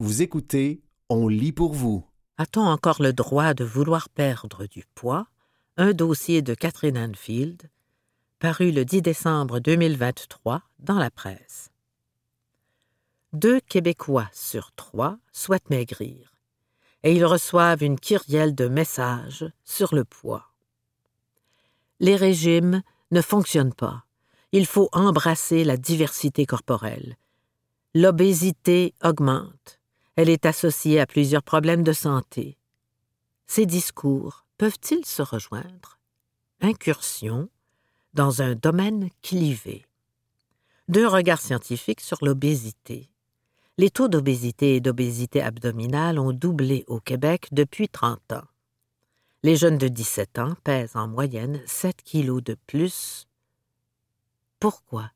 Vous écoutez On lit pour vous. A-t-on encore le droit de vouloir perdre du poids? Un dossier de Catherine Anfield, paru le 10 décembre 2023 dans la presse. Deux Québécois sur trois souhaitent maigrir et ils reçoivent une kyrielle de messages sur le poids. Les régimes ne fonctionnent pas. Il faut embrasser la diversité corporelle. L'obésité augmente. Elle est associée à plusieurs problèmes de santé. Ces discours peuvent-ils se rejoindre? Incursion dans un domaine clivé. Deux regards scientifiques sur l'obésité. Les taux d'obésité et d'obésité abdominale ont doublé au Québec depuis 30 ans. Les jeunes de 17 ans pèsent en moyenne 7 kilos de plus. Pourquoi?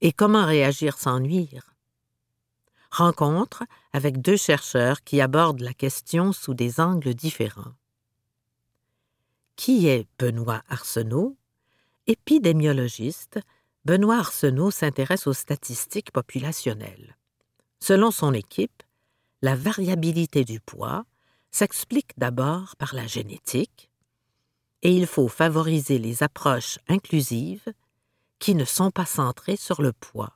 Et comment réagir sans nuire? Rencontre avec deux chercheurs qui abordent la question sous des angles différents. Qui est Benoît Arsenault? Épidémiologiste, Benoît Arsenault s'intéresse aux statistiques populationnelles. Selon son équipe, la variabilité du poids s'explique d'abord par la génétique, et il faut favoriser les approches inclusives qui ne sont pas centrées sur le poids.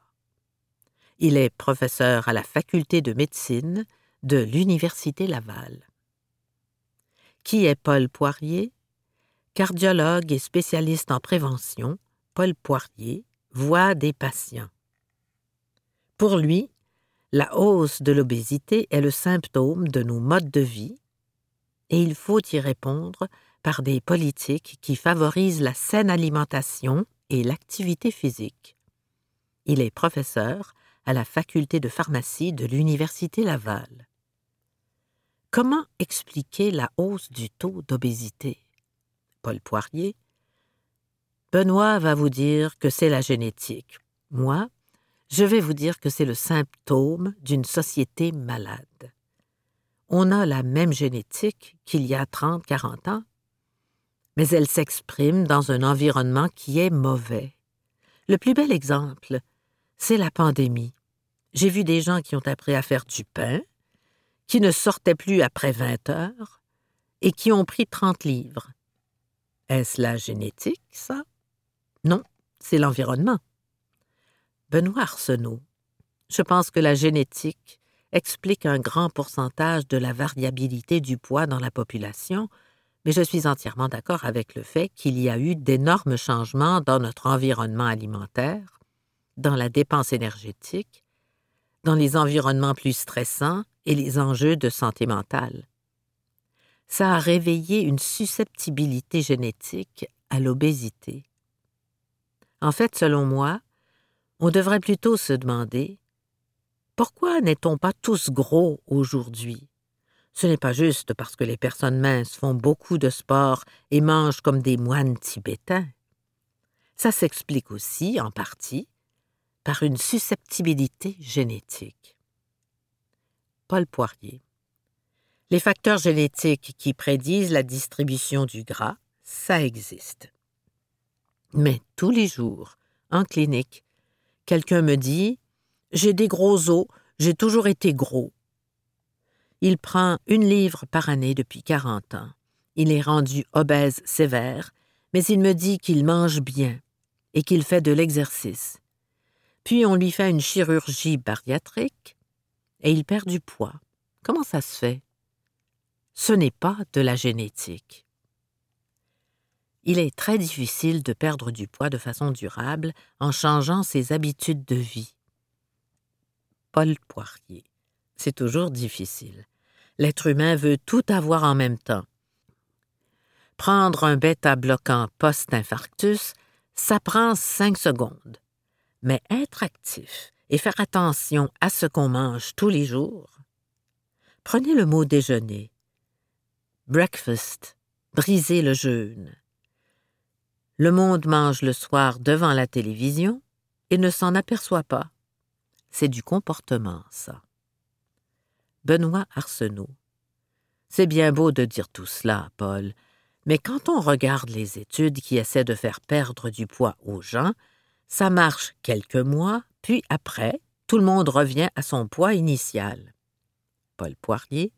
Il est professeur à la faculté de médecine de l'Université Laval. Qui est Paul Poirier? Cardiologue et spécialiste en prévention, Paul Poirier voit des patients. Pour lui, la hausse de l'obésité est le symptôme de nos modes de vie et il faut y répondre par des politiques qui favorisent la saine alimentation et l'activité physique. Il est professeur à la faculté de pharmacie de l'Université Laval. Comment expliquer la hausse du taux d'obésité? Paul Poirier. Benoît va vous dire que c'est la génétique. Moi, je vais vous dire que c'est le symptôme d'une société malade. On a la même génétique qu'il y a 30-40 ans, mais elle s'exprime dans un environnement qui est mauvais. Le plus bel exemple, c'est la pandémie. J'ai vu des gens qui ont appris à faire du pain, qui ne sortaient plus après 20 heures et qui ont pris 30 livres. Est-ce la génétique, ça? Non, c'est l'environnement. Benoît Arsenault. Je pense que la génétique explique un grand pourcentage de la variabilité du poids dans la population, mais je suis entièrement d'accord avec le fait qu'il y a eu d'énormes changements dans notre environnement alimentaire, dans la dépense énergétique, dans les environnements plus stressants et les enjeux de santé mentale. Ça a réveillé une susceptibilité génétique à l'obésité. En fait, selon moi, on devrait plutôt se demander pourquoi n'est-on pas tous gros aujourd'hui? Ce n'est pas juste parce que les personnes minces font beaucoup de sport et mangent comme des moines tibétains. Ça s'explique aussi, en partie, par une susceptibilité génétique. Paul Poirier. Les facteurs génétiques qui prédisent la distribution du gras, ça existe. Mais tous les jours, en clinique, Quelqu'un me dit J'ai des gros os, j'ai toujours été gros. Il prend une livre par année depuis quarante ans. Il est rendu obèse sévère, mais il me dit qu'il mange bien et qu'il fait de l'exercice. Puis on lui fait une chirurgie bariatrique et il perd du poids. Comment ça se fait? Ce n'est pas de la génétique il est très difficile de perdre du poids de façon durable en changeant ses habitudes de vie. Paul Poirier. C'est toujours difficile. L'être humain veut tout avoir en même temps. Prendre un bêta-bloquant post-infarctus, ça prend cinq secondes. Mais être actif et faire attention à ce qu'on mange tous les jours. Prenez le mot déjeuner. Breakfast, briser le jeûne. Le monde mange le soir devant la télévision et ne s'en aperçoit pas. C'est du comportement, ça. Benoît Arsenault. C'est bien beau de dire tout cela, Paul, mais quand on regarde les études qui essaient de faire perdre du poids aux gens, ça marche quelques mois, puis après, tout le monde revient à son poids initial. Paul Poirier,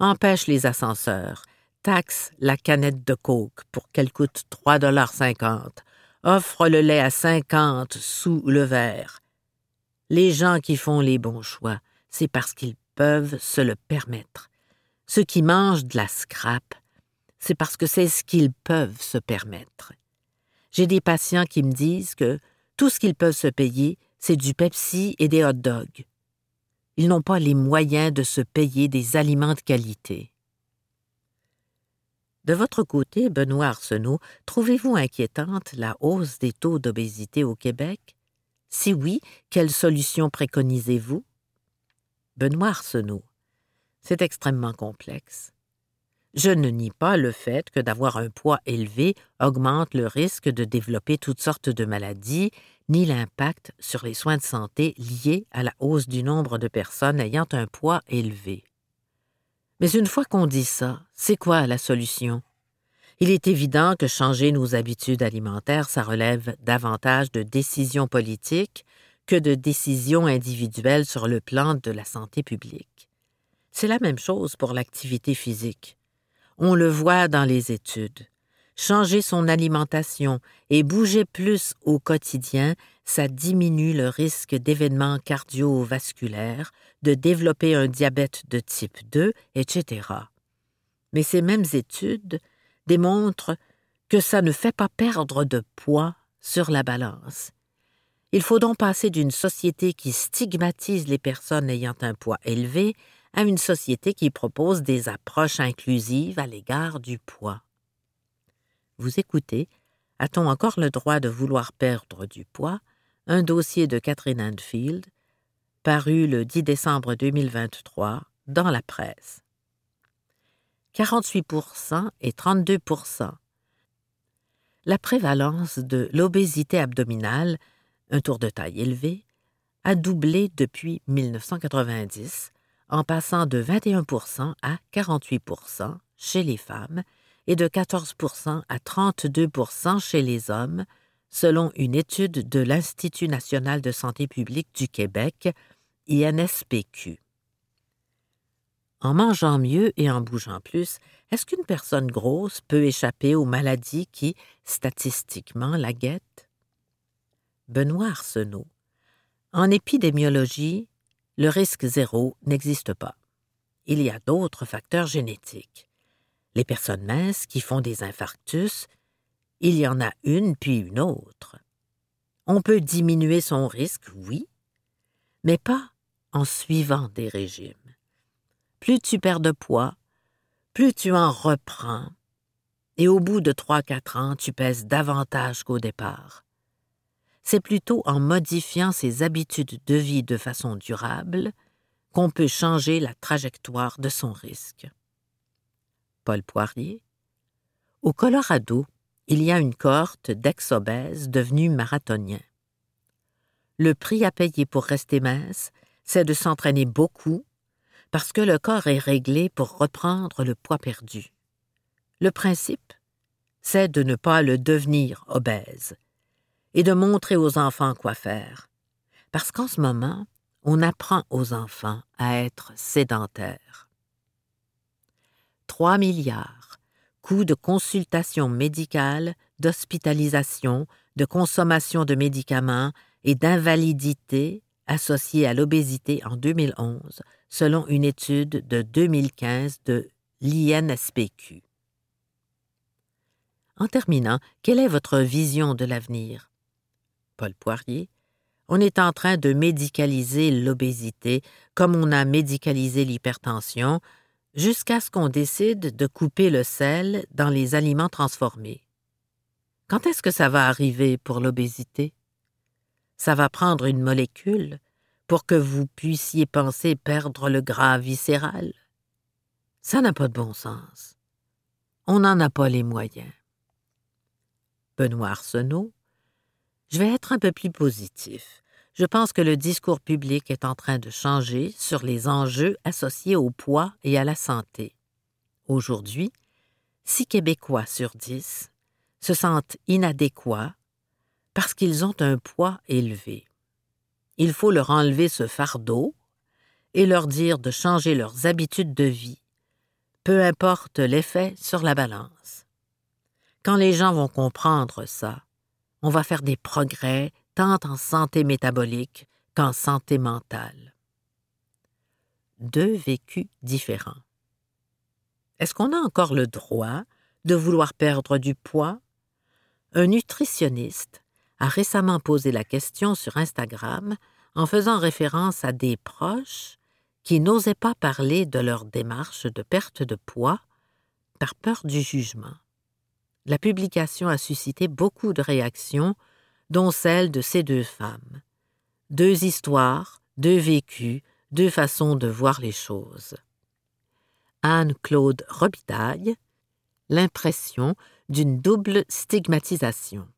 empêche les ascenseurs, taxe la canette de coke pour qu'elle coûte 3,50 offre le lait à 50 sous le verre. Les gens qui font les bons choix, c'est parce qu'ils peuvent se le permettre. Ceux qui mangent de la scrap, c'est parce que c'est ce qu'ils peuvent se permettre. J'ai des patients qui me disent que tout ce qu'ils peuvent se payer, c'est du Pepsi et des hot dogs. Ils n'ont pas les moyens de se payer des aliments de qualité. De votre côté, Benoît Arsenault, trouvez-vous inquiétante la hausse des taux d'obésité au Québec? Si oui, quelle solution préconisez-vous? Benoît Arsenault. C'est extrêmement complexe. Je ne nie pas le fait que d'avoir un poids élevé augmente le risque de développer toutes sortes de maladies, ni l'impact sur les soins de santé liés à la hausse du nombre de personnes ayant un poids élevé. Mais une fois qu'on dit ça, c'est quoi la solution? Il est évident que changer nos habitudes alimentaires, ça relève davantage de décisions politiques que de décisions individuelles sur le plan de la santé publique. C'est la même chose pour l'activité physique. On le voit dans les études. Changer son alimentation et bouger plus au quotidien, ça diminue le risque d'événements cardiovasculaires, de développer un diabète de type 2, etc. Mais ces mêmes études démontrent que ça ne fait pas perdre de poids sur la balance. Il faut donc passer d'une société qui stigmatise les personnes ayant un poids élevé à une société qui propose des approches inclusives à l'égard du poids. Vous écoutez A-t-on encore le droit de vouloir perdre du poids? un dossier de Catherine Anfield, paru le 10 décembre 2023 dans la presse. 48% et 32% La prévalence de l'obésité abdominale, un tour de taille élevé, a doublé depuis 1990 en passant de 21% à 48% chez les femmes et de 14% à 32% chez les hommes, selon une étude de l'Institut national de santé publique du Québec, INSPQ. En mangeant mieux et en bougeant plus, est-ce qu'une personne grosse peut échapper aux maladies qui, statistiquement, la guettent? Benoît Arsenault. En épidémiologie, le risque zéro n'existe pas. Il y a d'autres facteurs génétiques. Les personnes minces qui font des infarctus, il y en a une puis une autre. On peut diminuer son risque, oui, mais pas en suivant des régimes. Plus tu perds de poids, plus tu en reprends, et au bout de trois-quatre ans, tu pèses davantage qu'au départ c'est plutôt en modifiant ses habitudes de vie de façon durable qu'on peut changer la trajectoire de son risque. Paul Poirier. Au Colorado, il y a une cohorte d'ex-obèses devenus marathoniens. Le prix à payer pour rester mince, c'est de s'entraîner beaucoup parce que le corps est réglé pour reprendre le poids perdu. Le principe, c'est de ne pas le devenir obèse, et de montrer aux enfants quoi faire. Parce qu'en ce moment, on apprend aux enfants à être sédentaires. 3 milliards. Coûts de consultation médicale, d'hospitalisation, de consommation de médicaments et d'invalidité associés à l'obésité en 2011, selon une étude de 2015 de l'INSPQ. En terminant, quelle est votre vision de l'avenir? Paul Poirier, on est en train de médicaliser l'obésité comme on a médicalisé l'hypertension, jusqu'à ce qu'on décide de couper le sel dans les aliments transformés. Quand est-ce que ça va arriver pour l'obésité? Ça va prendre une molécule pour que vous puissiez penser perdre le gras viscéral? Ça n'a pas de bon sens. On n'en a pas les moyens. Benoît Arsenault, je vais être un peu plus positif. Je pense que le discours public est en train de changer sur les enjeux associés au poids et à la santé. Aujourd'hui, six Québécois sur dix se sentent inadéquats parce qu'ils ont un poids élevé. Il faut leur enlever ce fardeau et leur dire de changer leurs habitudes de vie, peu importe l'effet sur la balance. Quand les gens vont comprendre ça, on va faire des progrès tant en santé métabolique qu'en santé mentale. Deux vécus différents. Est-ce qu'on a encore le droit de vouloir perdre du poids? Un nutritionniste a récemment posé la question sur Instagram en faisant référence à des proches qui n'osaient pas parler de leur démarche de perte de poids par peur du jugement. La publication a suscité beaucoup de réactions, dont celle de ces deux femmes. Deux histoires, deux vécus, deux façons de voir les choses. Anne-Claude Robitaille, l'impression d'une double stigmatisation.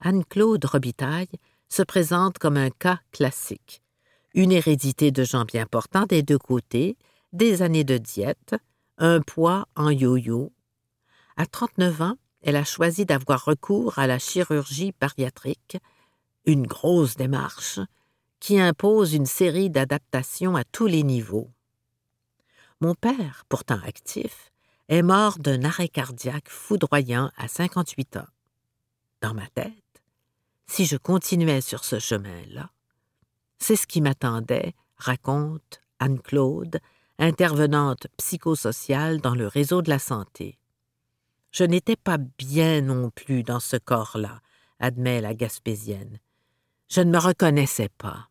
Anne-Claude Robitaille se présente comme un cas classique. Une hérédité de gens bien portants des deux côtés, des années de diète, un poids en yo-yo. À 39 ans, elle a choisi d'avoir recours à la chirurgie bariatrique, une grosse démarche qui impose une série d'adaptations à tous les niveaux. Mon père, pourtant actif, est mort d'un arrêt cardiaque foudroyant à 58 ans. Dans ma tête, si je continuais sur ce chemin-là, c'est ce qui m'attendait, raconte Anne-Claude, intervenante psychosociale dans le réseau de la santé. Je n'étais pas bien non plus dans ce corps-là, admet la Gaspésienne. Je ne me reconnaissais pas.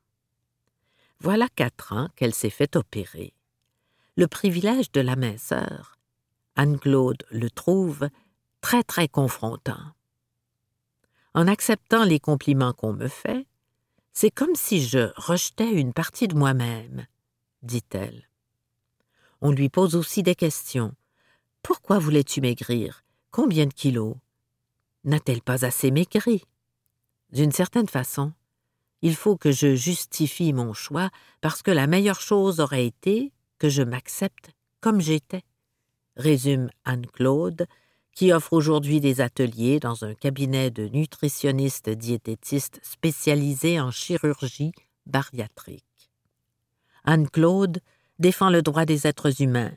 Voilà quatre ans qu'elle s'est fait opérer. Le privilège de la minceur, Anne-Claude le trouve très très confrontant. En acceptant les compliments qu'on me fait, c'est comme si je rejetais une partie de moi-même, dit-elle. On lui pose aussi des questions. Pourquoi voulais-tu maigrir? Combien de kilos? N'a-t-elle pas assez maigri? D'une certaine façon, il faut que je justifie mon choix parce que la meilleure chose aurait été que je m'accepte comme j'étais, résume Anne-Claude, qui offre aujourd'hui des ateliers dans un cabinet de nutritionnistes diététistes spécialisés en chirurgie bariatrique. Anne-Claude défend le droit des êtres humains,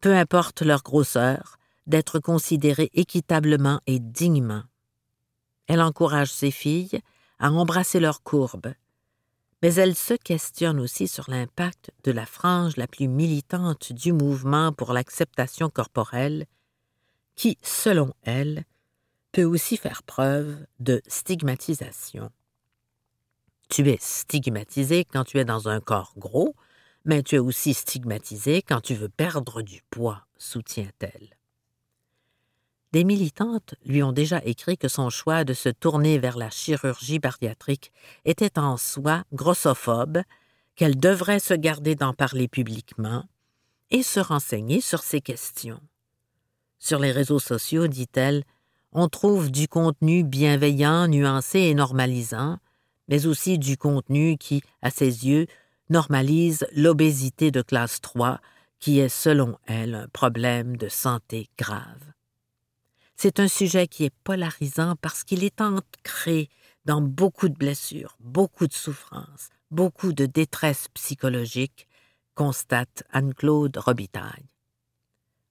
peu importe leur grosseur, d'être considérés équitablement et dignement. Elle encourage ses filles à embrasser leurs courbes, mais elle se questionne aussi sur l'impact de la frange la plus militante du mouvement pour l'acceptation corporelle, qui, selon elle, peut aussi faire preuve de stigmatisation. Tu es stigmatisé quand tu es dans un corps gros, mais tu es aussi stigmatisé quand tu veux perdre du poids, soutient-elle. Des militantes lui ont déjà écrit que son choix de se tourner vers la chirurgie bariatrique était en soi grossophobe, qu'elle devrait se garder d'en parler publiquement et se renseigner sur ces questions. Sur les réseaux sociaux, dit-elle, on trouve du contenu bienveillant, nuancé et normalisant, mais aussi du contenu qui, à ses yeux, normalise l'obésité de classe 3, qui est, selon elle, un problème de santé grave. C'est un sujet qui est polarisant parce qu'il est ancré dans beaucoup de blessures, beaucoup de souffrances, beaucoup de détresse psychologique, constate Anne-Claude Robitaille.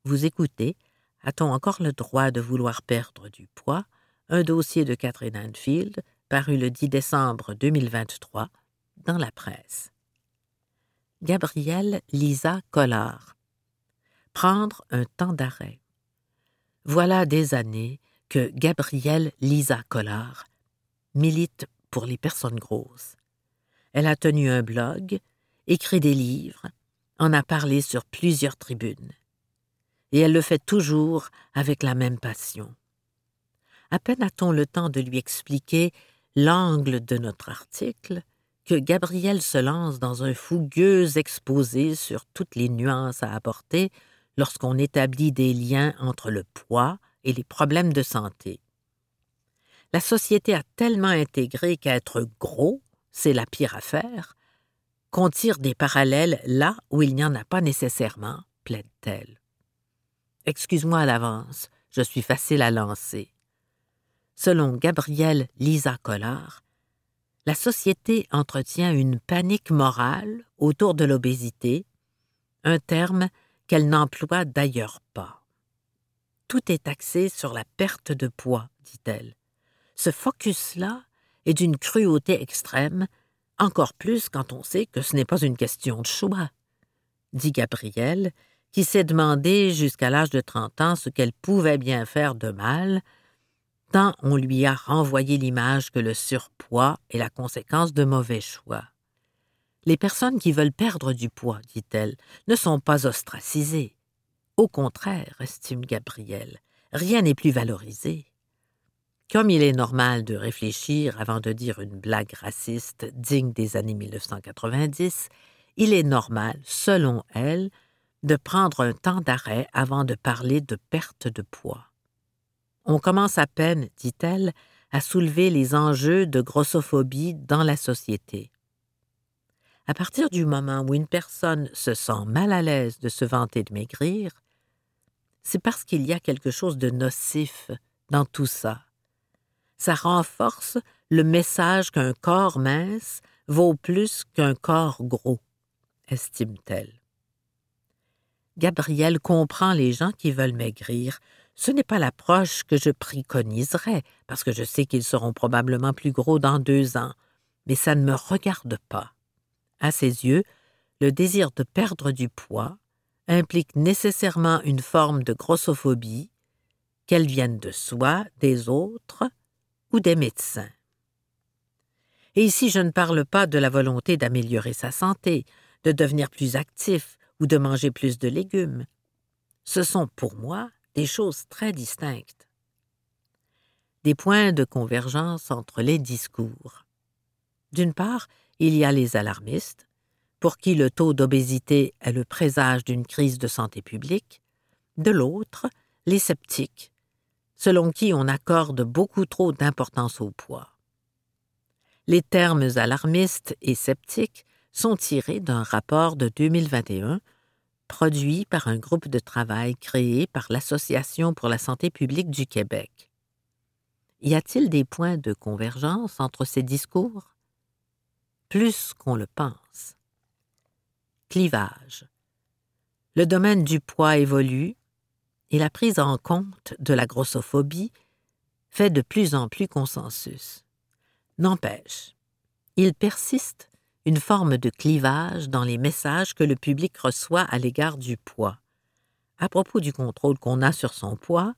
Vous écoutez A-t-on encore le droit de vouloir perdre du poids? Un dossier de Catherine Anfield paru le 10 décembre 2023 dans la presse. Gabrielle Lisa Collard. Prendre un temps d'arrêt. Voilà des années que Gabrielle Lisa Collard milite pour les personnes grosses. Elle a tenu un blog, écrit des livres, en a parlé sur plusieurs tribunes. Et elle le fait toujours avec la même passion. À peine a-t-on le temps de lui expliquer l'angle de notre article que Gabrielle se lance dans un fougueux exposé sur toutes les nuances à apporter lorsqu'on établit des liens entre le poids et les problèmes de santé. La société a tellement intégré qu'être gros, c'est la pire affaire, qu'on tire des parallèles là où il n'y en a pas nécessairement, plaide-t-elle. Excuse-moi à l'avance, je suis facile à lancer. Selon Gabrielle Lisa Collard, la société entretient une panique morale autour de l'obésité, un terme qu'elle n'emploie d'ailleurs pas. Tout est axé sur la perte de poids, dit-elle. Ce focus-là est d'une cruauté extrême, encore plus quand on sait que ce n'est pas une question de choix, dit Gabrielle, qui s'est demandé jusqu'à l'âge de trente ans ce qu'elle pouvait bien faire de mal, tant on lui a renvoyé l'image que le surpoids est la conséquence de mauvais choix. Les personnes qui veulent perdre du poids, dit-elle, ne sont pas ostracisées. Au contraire, estime Gabrielle, rien n'est plus valorisé. Comme il est normal de réfléchir avant de dire une blague raciste digne des années 1990, il est normal, selon elle, de prendre un temps d'arrêt avant de parler de perte de poids. On commence à peine, dit-elle, à soulever les enjeux de grossophobie dans la société. À partir du moment où une personne se sent mal à l'aise de se vanter de maigrir, c'est parce qu'il y a quelque chose de nocif dans tout ça. Ça renforce le message qu'un corps mince vaut plus qu'un corps gros, estime-t-elle. Gabrielle comprend les gens qui veulent maigrir, ce n'est pas l'approche que je préconiserais, parce que je sais qu'ils seront probablement plus gros dans deux ans, mais ça ne me regarde pas. À ses yeux, le désir de perdre du poids implique nécessairement une forme de grossophobie, qu'elle vienne de soi, des autres ou des médecins. Et ici je ne parle pas de la volonté d'améliorer sa santé, de devenir plus actif ou de manger plus de légumes. Ce sont pour moi des choses très distinctes. Des points de convergence entre les discours. D'une part, il y a les alarmistes, pour qui le taux d'obésité est le présage d'une crise de santé publique, de l'autre, les sceptiques, selon qui on accorde beaucoup trop d'importance au poids. Les termes alarmistes et sceptiques sont tirés d'un rapport de 2021 produit par un groupe de travail créé par l'Association pour la santé publique du Québec. Y a-t-il des points de convergence entre ces discours? Plus qu'on le pense. Clivage. Le domaine du poids évolue et la prise en compte de la grossophobie fait de plus en plus consensus. N'empêche, il persiste une forme de clivage dans les messages que le public reçoit à l'égard du poids. À propos du contrôle qu'on a sur son poids,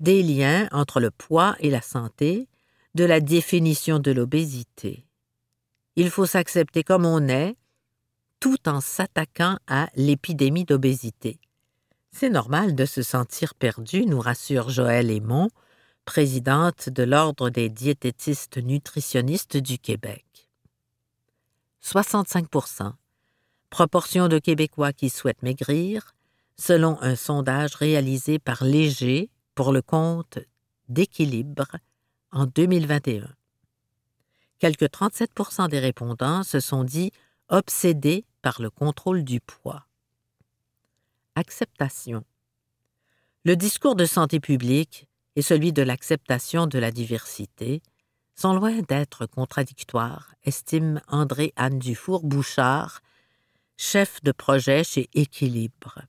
des liens entre le poids et la santé, de la définition de l'obésité. Il faut s'accepter comme on est, tout en s'attaquant à l'épidémie d'obésité. C'est normal de se sentir perdu, nous rassure Joëlle Aymon, présidente de l'Ordre des diététistes nutritionnistes du Québec. 65% proportion de Québécois qui souhaitent maigrir, selon un sondage réalisé par Léger pour le compte d'équilibre en 2021. Quelques 37% des répondants se sont dit obsédés par le contrôle du poids. Acceptation. Le discours de santé publique est celui de l'acceptation de la diversité, sont loin d'être contradictoires, estime André-Anne Dufour-Bouchard, chef de projet chez Équilibre.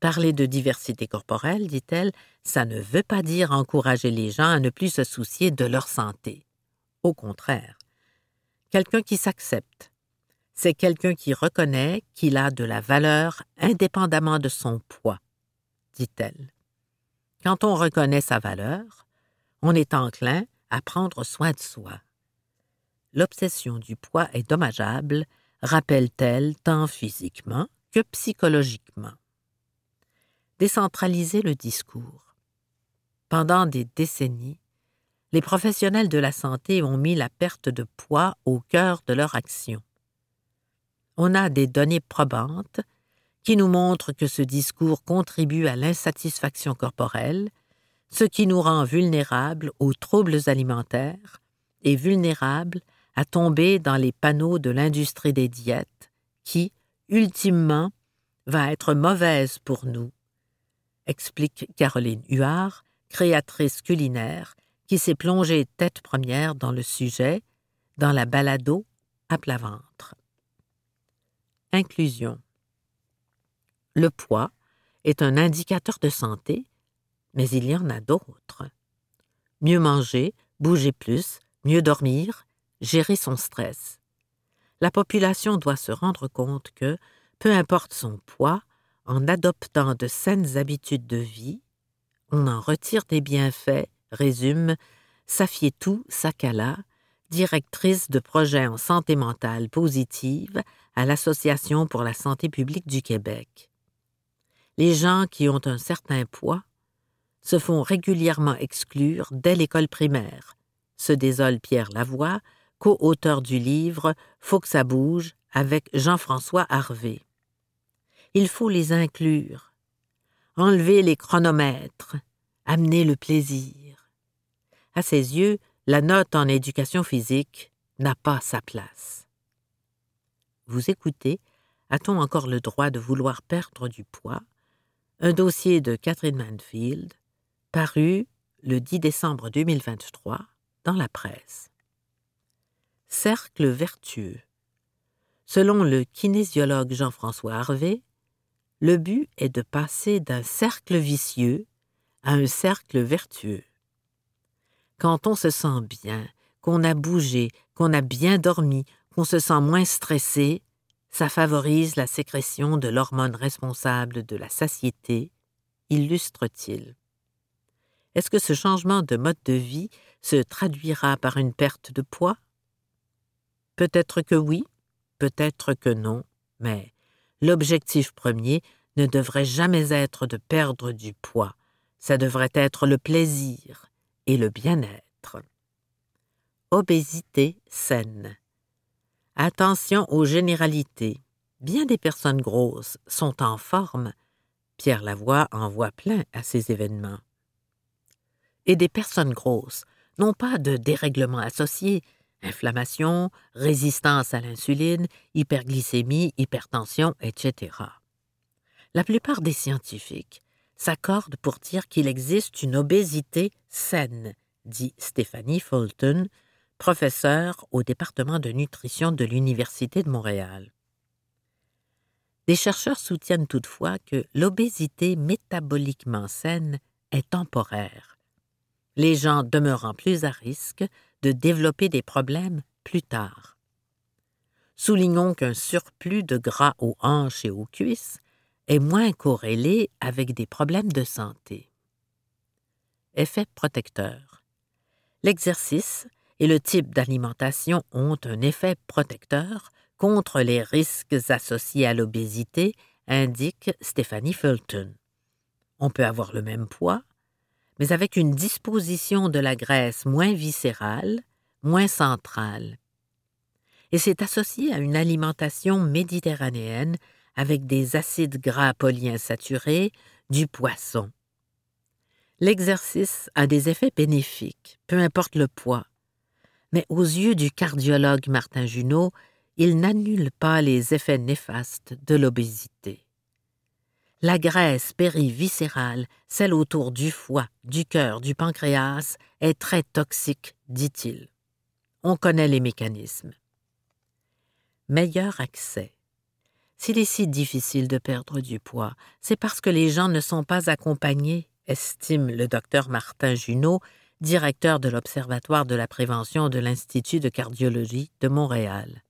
Parler de diversité corporelle, dit-elle, ça ne veut pas dire encourager les gens à ne plus se soucier de leur santé. Au contraire, quelqu'un qui s'accepte, c'est quelqu'un qui reconnaît qu'il a de la valeur indépendamment de son poids, dit-elle. Quand on reconnaît sa valeur, on est enclin à prendre soin de soi. L'obsession du poids est dommageable, rappelle-t-elle, tant physiquement que psychologiquement. Décentraliser le discours. Pendant des décennies, les professionnels de la santé ont mis la perte de poids au cœur de leur action. On a des données probantes qui nous montrent que ce discours contribue à l'insatisfaction corporelle, ce qui nous rend vulnérables aux troubles alimentaires et vulnérables à tomber dans les panneaux de l'industrie des diètes qui, ultimement, va être mauvaise pour nous, explique Caroline Huard, créatrice culinaire, qui s'est plongée tête première dans le sujet, dans la balado à plat ventre. Inclusion. Le poids est un indicateur de santé, mais il y en a d'autres. Mieux manger, bouger plus, mieux dormir, gérer son stress. La population doit se rendre compte que, peu importe son poids, en adoptant de saines habitudes de vie, on en retire des bienfaits, résume Safietou Sakala, directrice de projet en santé mentale positive à l'Association pour la santé publique du Québec. Les gens qui ont un certain poids se font régulièrement exclure dès l'école primaire, se désole Pierre Lavoie, co-auteur du livre Faut que ça bouge avec Jean-François Harvé. Il faut les inclure, enlever les chronomètres, amener le plaisir. À ses yeux, la note en éducation physique n'a pas sa place. Vous écoutez A-t-on encore le droit de vouloir perdre du poids? Un dossier de Catherine Manfield, paru le 10 décembre 2023 dans la presse. Cercle vertueux. Selon le kinésiologue Jean-François Harvey, le but est de passer d'un cercle vicieux à un cercle vertueux. Quand on se sent bien, qu'on a bougé, qu'on a bien dormi, qu'on se sent moins stressé, ça favorise la sécrétion de l'hormone responsable de la satiété, illustre-t-il. Est-ce que ce changement de mode de vie se traduira par une perte de poids? Peut-être que oui, peut-être que non, mais l'objectif premier ne devrait jamais être de perdre du poids, ça devrait être le plaisir et le bien-être. Obésité saine. Attention aux généralités. Bien des personnes grosses sont en forme. Pierre Lavoie en voit plein à ces événements. Et des personnes grosses n'ont pas de dérèglement associé, inflammation, résistance à l'insuline, hyperglycémie, hypertension, etc. La plupart des scientifiques s'accordent pour dire qu'il existe une obésité saine, dit Stéphanie Fulton, professeure au département de nutrition de l'Université de Montréal. Des chercheurs soutiennent toutefois que l'obésité métaboliquement saine est temporaire, les gens demeurant plus à risque de développer des problèmes plus tard. Soulignons qu'un surplus de gras aux hanches et aux cuisses est moins corrélé avec des problèmes de santé. Effet protecteur. L'exercice et le type d'alimentation ont un effet protecteur contre les risques associés à l'obésité, indique Stéphanie Fulton. On peut avoir le même poids, mais avec une disposition de la graisse moins viscérale, moins centrale. Et c'est associé à une alimentation méditerranéenne avec des acides gras polyinsaturés, du poisson. L'exercice a des effets bénéfiques, peu importe le poids. Mais aux yeux du cardiologue Martin Junot, il n'annule pas les effets néfastes de l'obésité. La graisse périviscérale, celle autour du foie, du cœur, du pancréas, est très toxique, dit-il. On connaît les mécanismes. Meilleur accès. S'il est si difficile de perdre du poids, c'est parce que les gens ne sont pas accompagnés, estime le docteur Martin Junot, directeur de l'Observatoire de la prévention de l'Institut de cardiologie de Montréal.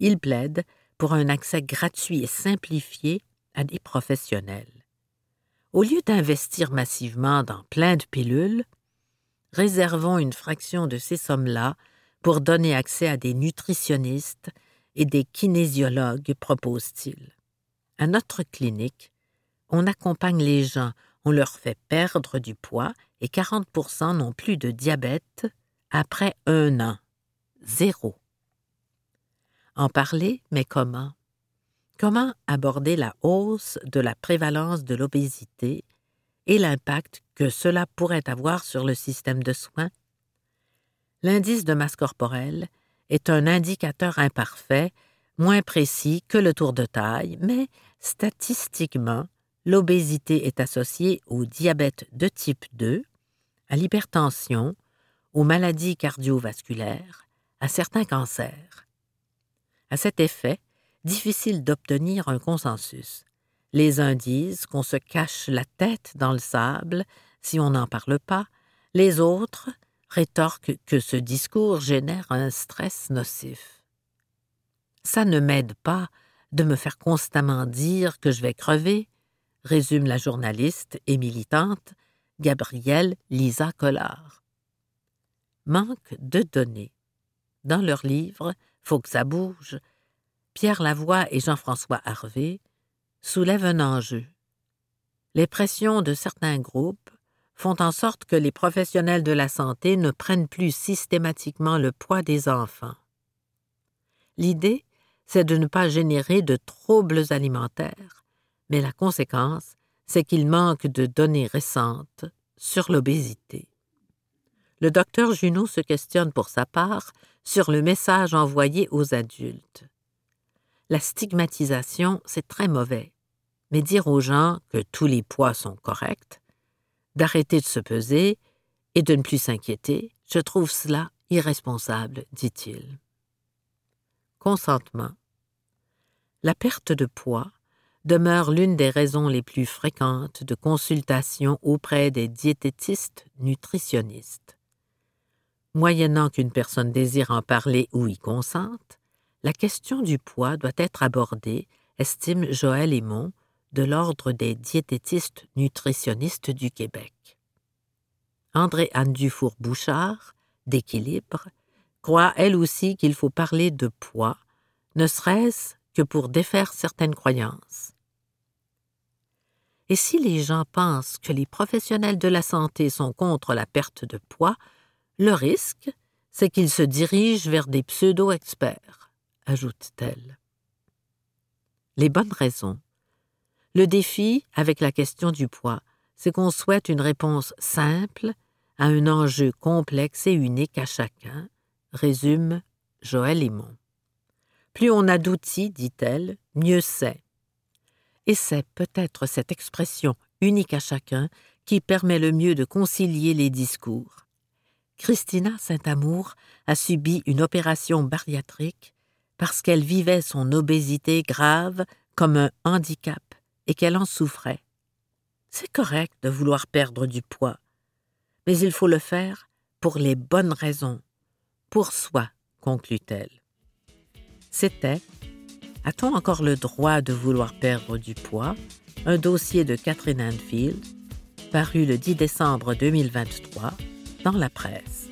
Il plaide pour un accès gratuit et simplifié à des professionnels. Au lieu d'investir massivement dans plein de pilules, réservons une fraction de ces sommes-là pour donner accès à des nutritionnistes et des kinésiologues, propose-t-il. À notre clinique, on accompagne les gens, on leur fait perdre du poids et 40% n'ont plus de diabète après un an. Zéro. En parler, mais comment? Comment aborder la hausse de la prévalence de l'obésité et l'impact que cela pourrait avoir sur le système de soins? L'indice de masse corporelle est un indicateur imparfait, moins précis que le tour de taille, mais statistiquement, l'obésité est associée au diabète de type 2, à l'hypertension, aux maladies cardiovasculaires, à certains cancers. À cet effet, difficile d'obtenir un consensus. Les uns disent qu'on se cache la tête dans le sable si on n'en parle pas, les autres rétorquent que ce discours génère un stress nocif. Ça ne m'aide pas de me faire constamment dire que je vais crever, résume la journaliste et militante Gabrielle Lisa Collard. Manque de données. Dans leur livre Faut que ça bouge, Pierre Lavoie et Jean-François Harvey soulèvent un enjeu. Les pressions de certains groupes font en sorte que les professionnels de la santé ne prennent plus systématiquement le poids des enfants. L'idée, c'est de ne pas générer de troubles alimentaires, mais la conséquence, c'est qu'il manque de données récentes sur l'obésité. Le docteur Junot se questionne pour sa part sur le message envoyé aux adultes. La stigmatisation, c'est très mauvais, mais dire aux gens que tous les poids sont corrects, d'arrêter de se peser et de ne plus s'inquiéter, je trouve cela irresponsable, dit-il. Consentement. La perte de poids demeure l'une des raisons les plus fréquentes de consultation auprès des diététistes nutritionnistes. Moyennant qu'une personne désire en parler ou y consente, la question du poids doit être abordée, estime Joël Aymon, de l'Ordre des diététistes nutritionnistes du Québec. André-Anne Dufour-Bouchard, d'Équilibre, croit elle aussi qu'il faut parler de poids, ne serait-ce que pour défaire certaines croyances. Et si les gens pensent que les professionnels de la santé sont contre la perte de poids, le risque, c'est qu'ils se dirigent vers des pseudo-experts, ajoute-t-elle. Les bonnes raisons. Le défi avec la question du poids, c'est qu'on souhaite une réponse simple à un enjeu complexe et unique à chacun, résume Joël Limon. Plus on a d'outils, dit-elle, mieux c'est. Et c'est peut-être cette expression unique à chacun qui permet le mieux de concilier les discours. Christina Saint-Amour a subi une opération bariatrique parce qu'elle vivait son obésité grave comme un handicap et qu'elle en souffrait. C'est correct de vouloir perdre du poids, mais il faut le faire pour les bonnes raisons, pour soi, conclut-elle. C'était A-t-on encore le droit de vouloir perdre du poids? un dossier de Catherine Anfield, paru le 10 décembre 2023 dans la presse.